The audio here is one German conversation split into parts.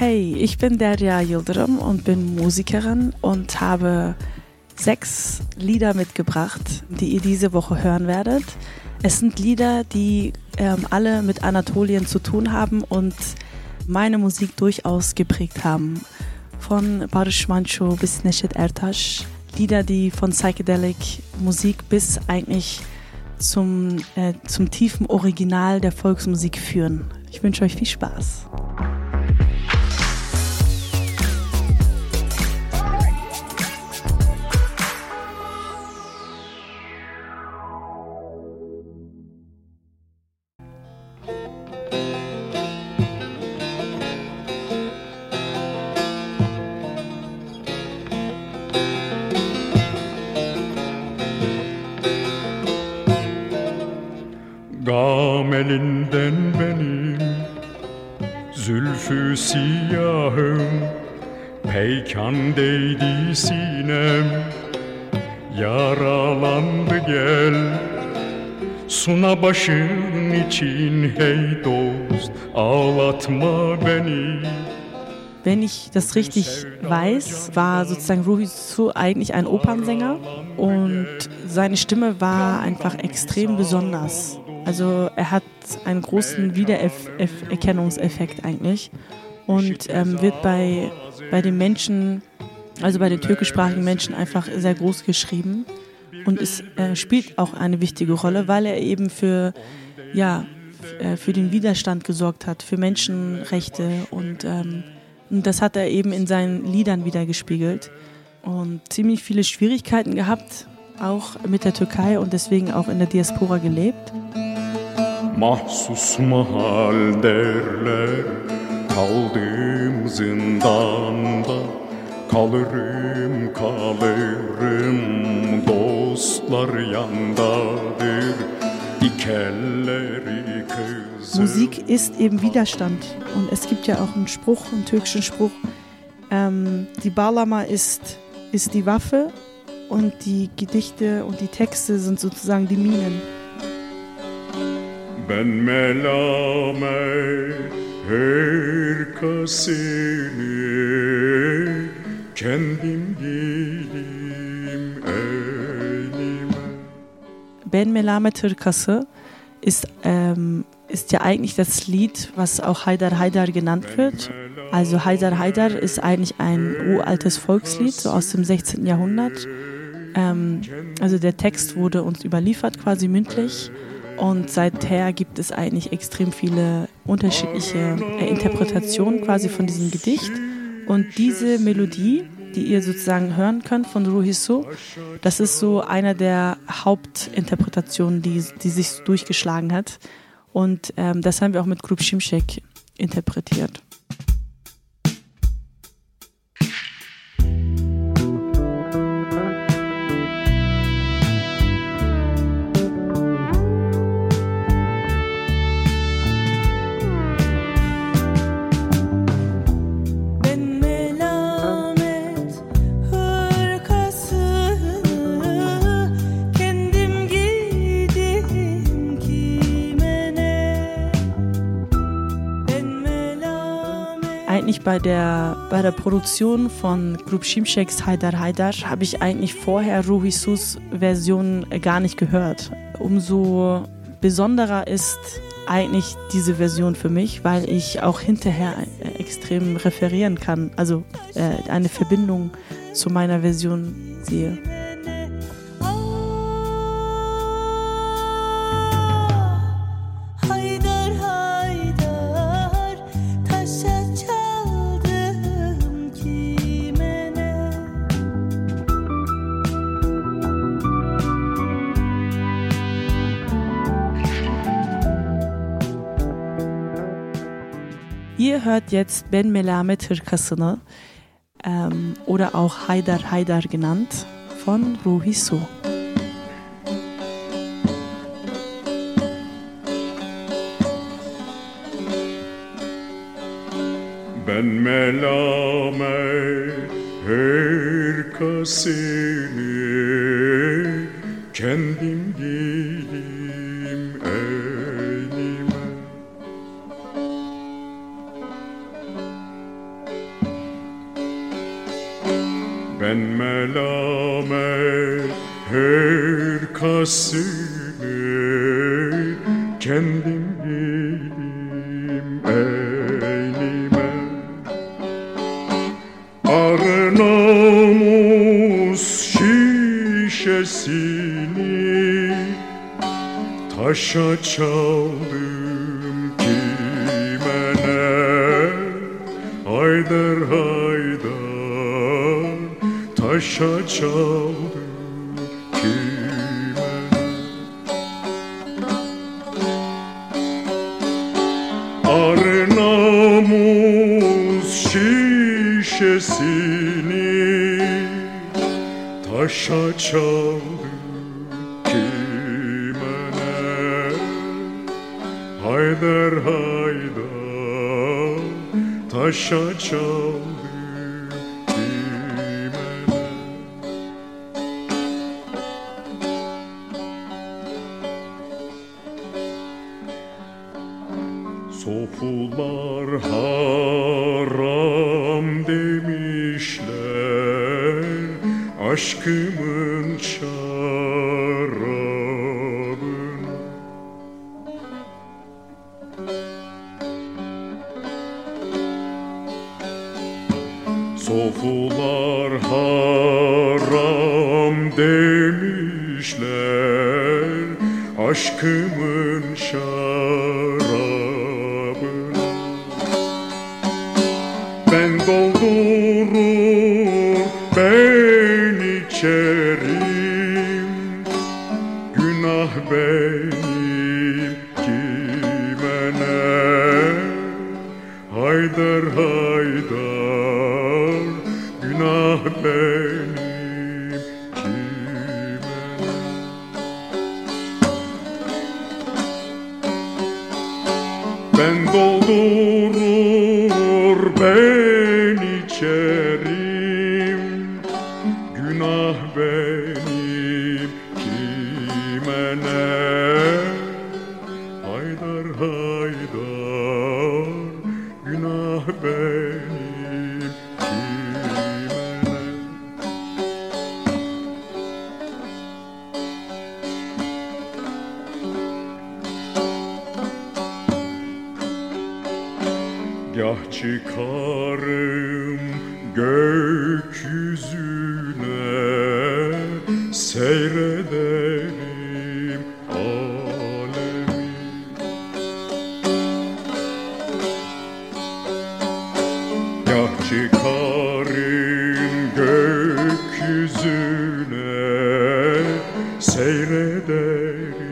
Hey, ich bin Derya Yildirim und bin Musikerin und habe sechs Lieder mitgebracht, die ihr diese Woche hören werdet. Es sind Lieder, die ähm, alle mit Anatolien zu tun haben und meine Musik durchaus geprägt haben. Von Barış Manço bis Neşet Ertaş. Lieder, die von Psychedelic Musik bis eigentlich zum, äh, zum tiefen Original der Volksmusik führen. Ich wünsche euch viel Spaß. Elinden benim Zülfü siyahım Peykan değdi sinem. Yaralandı gel Suna başın için hey dost Ağlatma beni Wenn ich. Das richtig weiß, war sozusagen Ruhi Su eigentlich ein Opernsänger und seine Stimme war einfach extrem besonders. Also er hat einen großen Wiedererkennungseffekt eigentlich und ähm, wird bei, bei den Menschen, also bei den türkischsprachigen Menschen einfach sehr groß geschrieben und es äh, spielt auch eine wichtige Rolle, weil er eben für, ja, äh, für den Widerstand gesorgt hat, für Menschenrechte und, ähm, und das hat er eben in seinen Liedern wiedergespiegelt und ziemlich viele Schwierigkeiten gehabt, auch mit der Türkei und deswegen auch in der Diaspora gelebt. Mahsus mahal derler Kaldım zindanda. Kalırım kalırım Dostlar yandadır. Musik ist eben Widerstand. Und es gibt ja auch einen Spruch, einen türkischen Spruch, ähm, die Balama ist, ist die Waffe und die Gedichte und die Texte sind sozusagen die Minen. Ben melamet hırkasını Kendim giydim elime Ben Melamet Hırkası ist, ähm, ist ja eigentlich das Lied, was auch Haydar Haydar genannt wird. Also Haydar Haydar ist eigentlich ein uraltes Volkslied, so aus dem 16. Jahrhundert. Ähm, also der Text wurde uns überliefert, quasi mündlich. Und seither gibt es eigentlich extrem viele unterschiedliche äh, Interpretationen quasi von diesem Gedicht. Und diese Melodie, die ihr sozusagen hören könnt von Ruhisu, das ist so einer der Hauptinterpretationen, die, die sich durchgeschlagen hat. Und ähm, das haben wir auch mit Grup Şimşek interpretiert. Eigentlich bei der, bei der Produktion von Grup Şimşek's Haydar Haydar habe ich eigentlich vorher Ruhisus Version gar nicht gehört. Umso besonderer ist eigentlich diese Version für mich, weil ich auch hinterher äh, extrem referieren kann, also äh, eine Verbindung zu meiner Version sehe. Hört jetzt Ben Melamet Hırkasını ähm, oder auch Haydar Haydar genannt von Ruhi Su. Ben melamet hırkasını men melamet her kasını kendim bilim eylime Arı şişesini taşa çaldım taşa çaldım kime? Arı namus şişesini taşa çaldım kime ne? Haydar haydar taşa çaldım Sofular haram demişler Aşkımın şarabına Sofular haram demişler Aşkımın şarabına içerim Günah benim kime ne? Haydar haydar. Günah benim kime ne? Ben doldurur ben içerim çıkarım gökyüzüne Seyrederim alemi. Gah çıkarım gökyüzüne Seyrederim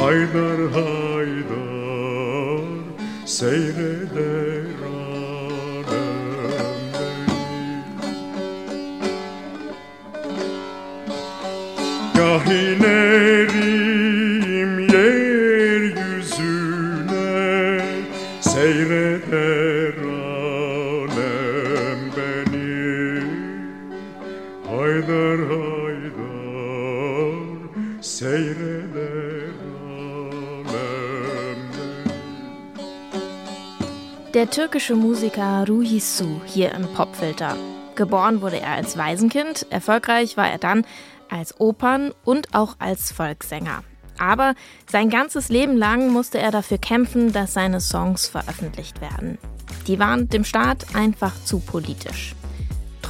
Haydar haydar Seyreder inerim yeryüzüne Seyreder Der türkische Musiker Ruhi Su hier im Popfilter. Geboren wurde er als Waisenkind, erfolgreich war er dann als Opern- und auch als Volkssänger. Aber sein ganzes Leben lang musste er dafür kämpfen, dass seine Songs veröffentlicht werden. Die waren dem Staat einfach zu politisch.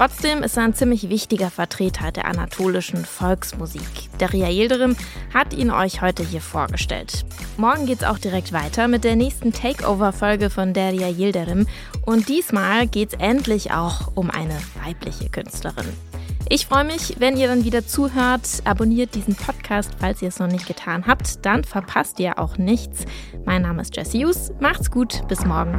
Trotzdem ist er ein ziemlich wichtiger Vertreter der anatolischen Volksmusik. Derya Yildirim hat ihn euch heute hier vorgestellt. Morgen geht's auch direkt weiter mit der nächsten Takeover-Folge von Derya Yildirim und diesmal geht's endlich auch um eine weibliche Künstlerin. Ich freue mich, wenn ihr dann wieder zuhört. Abonniert diesen Podcast, falls ihr es noch nicht getan habt. Dann verpasst ihr auch nichts. Mein Name ist Jesse Hughes. Macht's gut. Bis morgen.